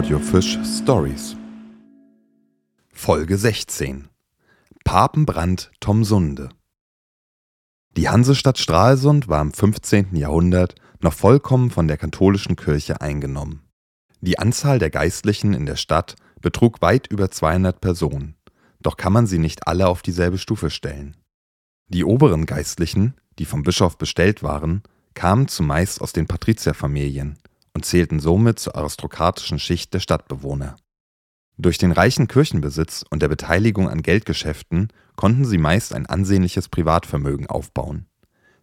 Audiofisch Stories. Folge 16 Papenbrand Tomsunde Die Hansestadt Stralsund war im 15. Jahrhundert noch vollkommen von der katholischen Kirche eingenommen. Die Anzahl der Geistlichen in der Stadt betrug weit über 200 Personen, doch kann man sie nicht alle auf dieselbe Stufe stellen. Die oberen Geistlichen, die vom Bischof bestellt waren, kamen zumeist aus den Patrizierfamilien und zählten somit zur aristokratischen Schicht der Stadtbewohner. Durch den reichen Kirchenbesitz und der Beteiligung an Geldgeschäften konnten sie meist ein ansehnliches Privatvermögen aufbauen.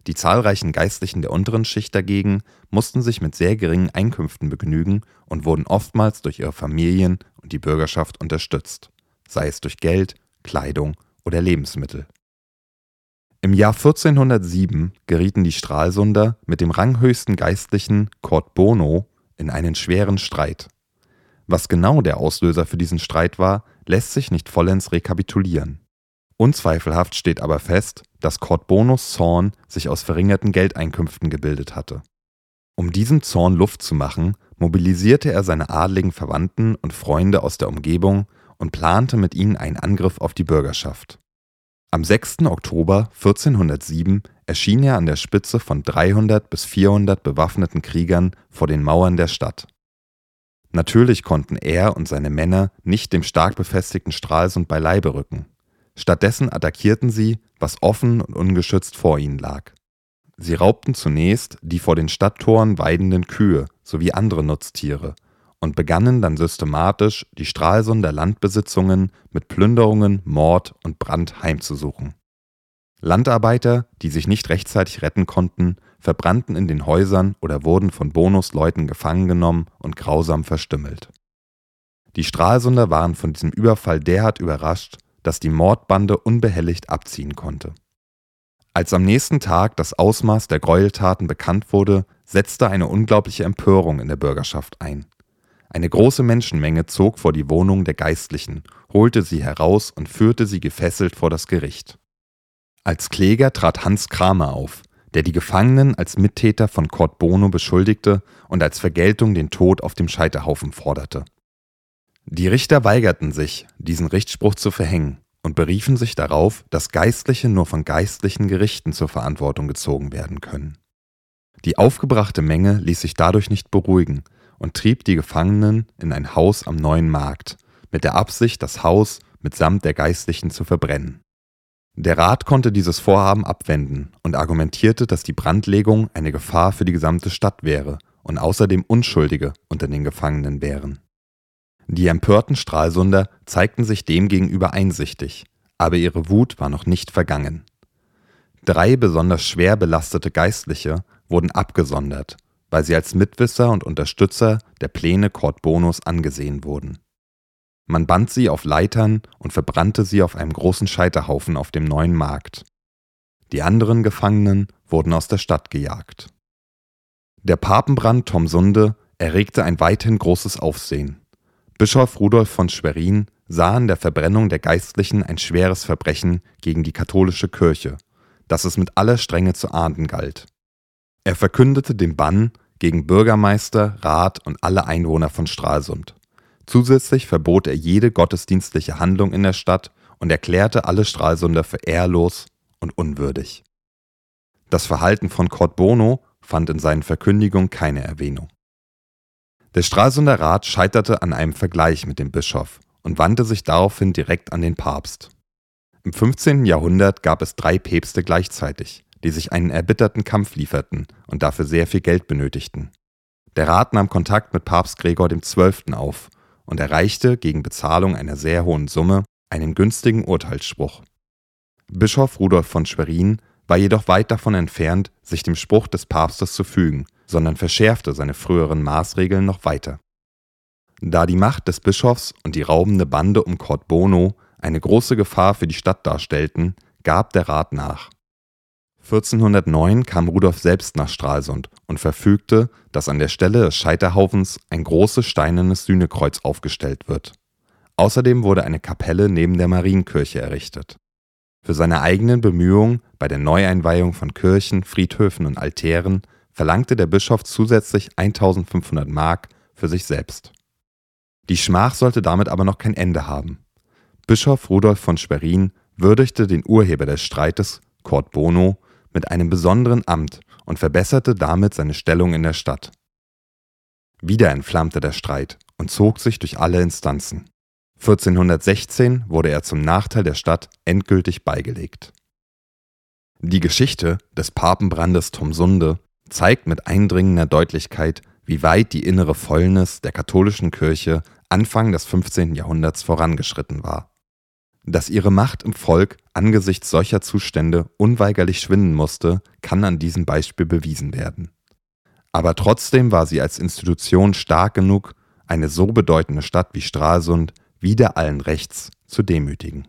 Die zahlreichen Geistlichen der unteren Schicht dagegen mussten sich mit sehr geringen Einkünften begnügen und wurden oftmals durch ihre Familien und die Bürgerschaft unterstützt, sei es durch Geld, Kleidung oder Lebensmittel. Im Jahr 1407 gerieten die Stralsunder mit dem ranghöchsten Geistlichen Kurt Bono in einen schweren Streit. Was genau der Auslöser für diesen Streit war, lässt sich nicht vollends rekapitulieren. Unzweifelhaft steht aber fest, dass Kurt Bonos Zorn sich aus verringerten Geldeinkünften gebildet hatte. Um diesem Zorn Luft zu machen, mobilisierte er seine adligen Verwandten und Freunde aus der Umgebung und plante mit ihnen einen Angriff auf die Bürgerschaft. Am 6. Oktober 1407 erschien er an der Spitze von 300 bis 400 bewaffneten Kriegern vor den Mauern der Stadt. Natürlich konnten er und seine Männer nicht dem stark befestigten Stralsund beileibe rücken. Stattdessen attackierten sie, was offen und ungeschützt vor ihnen lag. Sie raubten zunächst die vor den Stadttoren weidenden Kühe sowie andere Nutztiere und begannen dann systematisch, die Stralsunder Landbesitzungen mit Plünderungen, Mord und Brand heimzusuchen. Landarbeiter, die sich nicht rechtzeitig retten konnten, verbrannten in den Häusern oder wurden von Bonusleuten gefangen genommen und grausam verstümmelt. Die Stralsunder waren von diesem Überfall derart überrascht, dass die Mordbande unbehelligt abziehen konnte. Als am nächsten Tag das Ausmaß der Gräueltaten bekannt wurde, setzte eine unglaubliche Empörung in der Bürgerschaft ein. Eine große Menschenmenge zog vor die Wohnung der Geistlichen, holte sie heraus und führte sie gefesselt vor das Gericht. Als Kläger trat Hans Kramer auf, der die Gefangenen als Mittäter von Kurt Bono beschuldigte und als Vergeltung den Tod auf dem Scheiterhaufen forderte. Die Richter weigerten sich, diesen Richtspruch zu verhängen und beriefen sich darauf, dass Geistliche nur von geistlichen Gerichten zur Verantwortung gezogen werden können. Die aufgebrachte Menge ließ sich dadurch nicht beruhigen und trieb die Gefangenen in ein Haus am neuen Markt, mit der Absicht, das Haus mitsamt der Geistlichen zu verbrennen. Der Rat konnte dieses Vorhaben abwenden und argumentierte, dass die Brandlegung eine Gefahr für die gesamte Stadt wäre und außerdem Unschuldige unter den Gefangenen wären. Die empörten Stralsunder zeigten sich demgegenüber einsichtig, aber ihre Wut war noch nicht vergangen. Drei besonders schwer belastete Geistliche wurden abgesondert weil sie als Mitwisser und Unterstützer der Pläne Kurt Bonus angesehen wurden. Man band sie auf Leitern und verbrannte sie auf einem großen Scheiterhaufen auf dem neuen Markt. Die anderen Gefangenen wurden aus der Stadt gejagt. Der Papenbrand Tomsunde erregte ein weithin großes Aufsehen. Bischof Rudolf von Schwerin sah in der Verbrennung der Geistlichen ein schweres Verbrechen gegen die katholische Kirche, das es mit aller Strenge zu ahnden galt. Er verkündete den Bann gegen Bürgermeister, Rat und alle Einwohner von Stralsund. Zusätzlich verbot er jede gottesdienstliche Handlung in der Stadt und erklärte alle Stralsunder für ehrlos und unwürdig. Das Verhalten von Kurt Bono fand in seinen Verkündigungen keine Erwähnung. Der Stralsunder Rat scheiterte an einem Vergleich mit dem Bischof und wandte sich daraufhin direkt an den Papst. Im 15. Jahrhundert gab es drei Päpste gleichzeitig, die sich einen erbitterten Kampf lieferten und dafür sehr viel Geld benötigten. Der Rat nahm Kontakt mit Papst Gregor XII. auf und erreichte gegen Bezahlung einer sehr hohen Summe einen günstigen Urteilsspruch. Bischof Rudolf von Schwerin war jedoch weit davon entfernt, sich dem Spruch des Papstes zu fügen, sondern verschärfte seine früheren Maßregeln noch weiter. Da die Macht des Bischofs und die raubende Bande um Kurt Bono eine große Gefahr für die Stadt darstellten, gab der Rat nach 1409 kam Rudolf selbst nach Stralsund und verfügte, dass an der Stelle des Scheiterhaufens ein großes steinernes Sühnekreuz aufgestellt wird. Außerdem wurde eine Kapelle neben der Marienkirche errichtet. Für seine eigenen Bemühungen bei der Neueinweihung von Kirchen, Friedhöfen und Altären verlangte der Bischof zusätzlich 1500 Mark für sich selbst Die Schmach sollte damit aber noch kein Ende haben. Bischof Rudolf von Schwerin würdigte den Urheber des Streites, Kurt Bono, mit einem besonderen Amt und verbesserte damit seine Stellung in der Stadt. Wieder entflammte der Streit und zog sich durch alle Instanzen. 1416 wurde er zum Nachteil der Stadt endgültig beigelegt. Die Geschichte des Papenbrandes Tomsunde zeigt mit eindringender Deutlichkeit, wie weit die innere Fäulnis der katholischen Kirche Anfang des 15. Jahrhunderts vorangeschritten war. Dass ihre Macht im Volk angesichts solcher Zustände unweigerlich schwinden musste, kann an diesem Beispiel bewiesen werden. Aber trotzdem war sie als Institution stark genug, eine so bedeutende Stadt wie Stralsund wieder allen Rechts zu demütigen